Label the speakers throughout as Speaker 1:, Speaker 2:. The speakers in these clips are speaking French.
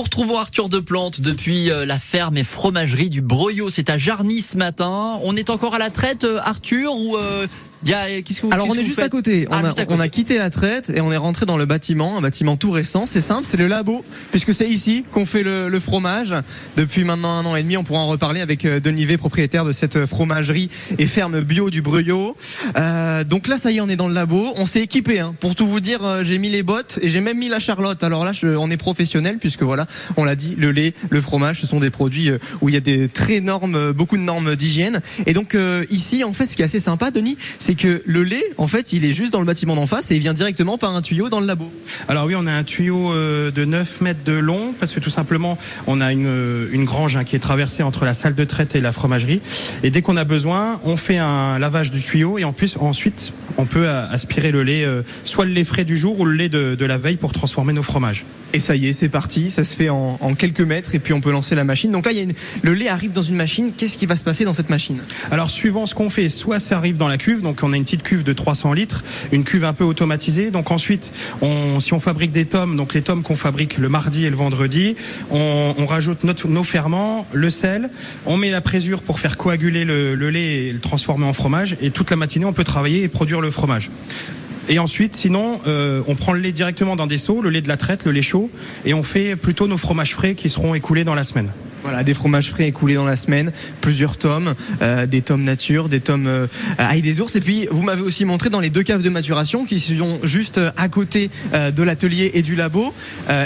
Speaker 1: Nous retrouvons Arthur Deplante depuis euh, la ferme et fromagerie du Broyot. C'est à Jarny ce matin. On est encore à la traite, euh, Arthur, ou euh, y a, qu'est-ce que vous,
Speaker 2: Alors
Speaker 1: qu'est-ce
Speaker 2: on est juste à côté.
Speaker 1: Ah,
Speaker 2: On, a, on a quitté la traite et on est rentré dans le bâtiment, un bâtiment tout récent. C'est simple, c'est le labo, puisque c'est ici qu'on fait le, le fromage. Depuis maintenant un an et demi, on pourra en reparler avec euh, Denis V, propriétaire de cette fromagerie et ferme bio du Breuillot. Euh, donc là, ça y est, on est dans le labo. On s'est équipé. Hein. Pour tout vous dire, euh, j'ai mis les bottes et j'ai même mis la Charlotte. Alors là, je- on est professionnel puisque voilà, on l'a dit, le lait, le fromage, ce sont des produits euh, où il y a des très normes, euh, beaucoup de normes d'hygiène. Et donc euh, ici, en fait, ce qui est assez sympa, Denis, c'est que le lait, en fait, il est juste dans le bâtiment d'en face et il vient directement par un tuyau dans le labo.
Speaker 3: Alors oui, on a un tuyau euh, de 9 mètres de long parce que tout simplement, on a une, euh, une grange hein, qui est traversée entre la salle de traite et la fromagerie. Et dès qu'on a besoin, on fait un lavage du tuyau et en plus, ensuite, on peut euh, aspirer le lait, euh, soit le lait frais du jour ou le lait de, de la veille pour transformer nos fromages.
Speaker 2: Et ça y est, c'est parti. Ça se fait en, en quelques mètres et puis on peut lancer la machine. Donc là, il y a une- le lait arrive dans une machine. Qu'est-ce qui va se passer dans cette machine?
Speaker 3: Alors suivant ce qu'on fait, soit ça arrive dans la cuve, donc on a une petite cuve de 300 litres, une cuve un peu automatisée. Donc ensuite, on, si on fabrique des tomes, donc les tomes qu'on fabrique le mardi et le vendredi, on, on rajoute notre- nos ferments, le sel, on met la présure pour faire coaguler le, le lait et le transformer en fromage. Et toute la matinée, on peut travailler et produire le Et ensuite, sinon, euh, on prend le lait directement dans des seaux, le lait de la traite, le lait chaud, et on fait plutôt nos fromages frais qui seront écoulés dans la semaine.
Speaker 2: Voilà, des fromages frais écoulés dans la semaine, plusieurs tomes, euh, des tomes nature, des tomes euh, ail des ours. Et puis, vous m'avez aussi montré dans les deux caves de maturation qui sont juste euh, à côté euh, de l'atelier et du labo,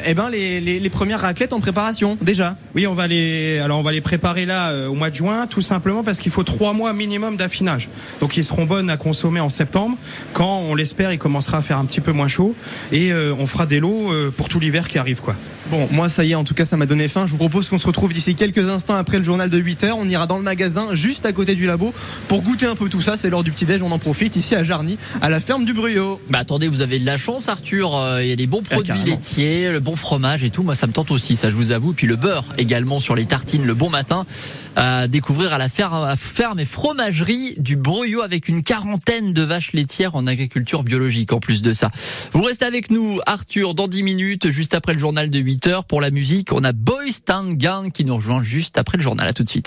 Speaker 2: eh ben les, les, les premières raclettes en préparation déjà.
Speaker 3: Oui, on va les, alors on va les préparer là au mois de juin, tout simplement parce qu'il faut trois mois minimum d'affinage. Donc ils seront bonnes à consommer en septembre, quand on l'espère, il commencera à faire un petit peu moins chaud, et on fera des lots pour tout l'hiver qui arrive, quoi.
Speaker 2: Bon, moi ça y est, en tout cas ça m'a donné faim. Je vous propose qu'on se retrouve d'ici quelques instants après le journal de 8 heures. On ira dans le magasin juste à côté du labo pour goûter un peu tout ça. C'est l'heure du petit déj. On en profite ici à Jarny, à la ferme du Bruyot.
Speaker 1: Bah attendez, vous avez de la chance, Arthur. Euh, Il y a des bons produits
Speaker 2: carrément.
Speaker 1: laitiers, le bon fromage et tout. Moi, ça me tente aussi, ça je vous avoue. Puis le beurre également sur les tartines le bon matin. À découvrir à la ferme, et fromagerie du Broyot avec une quarantaine de vaches laitières en agriculture biologique en plus de ça. Vous restez avec nous, Arthur, dans 10 minutes, juste après le journal de 8 heures. Pour la musique, on a Boys Town Gang qui nous rejoint juste après le journal. À tout de suite.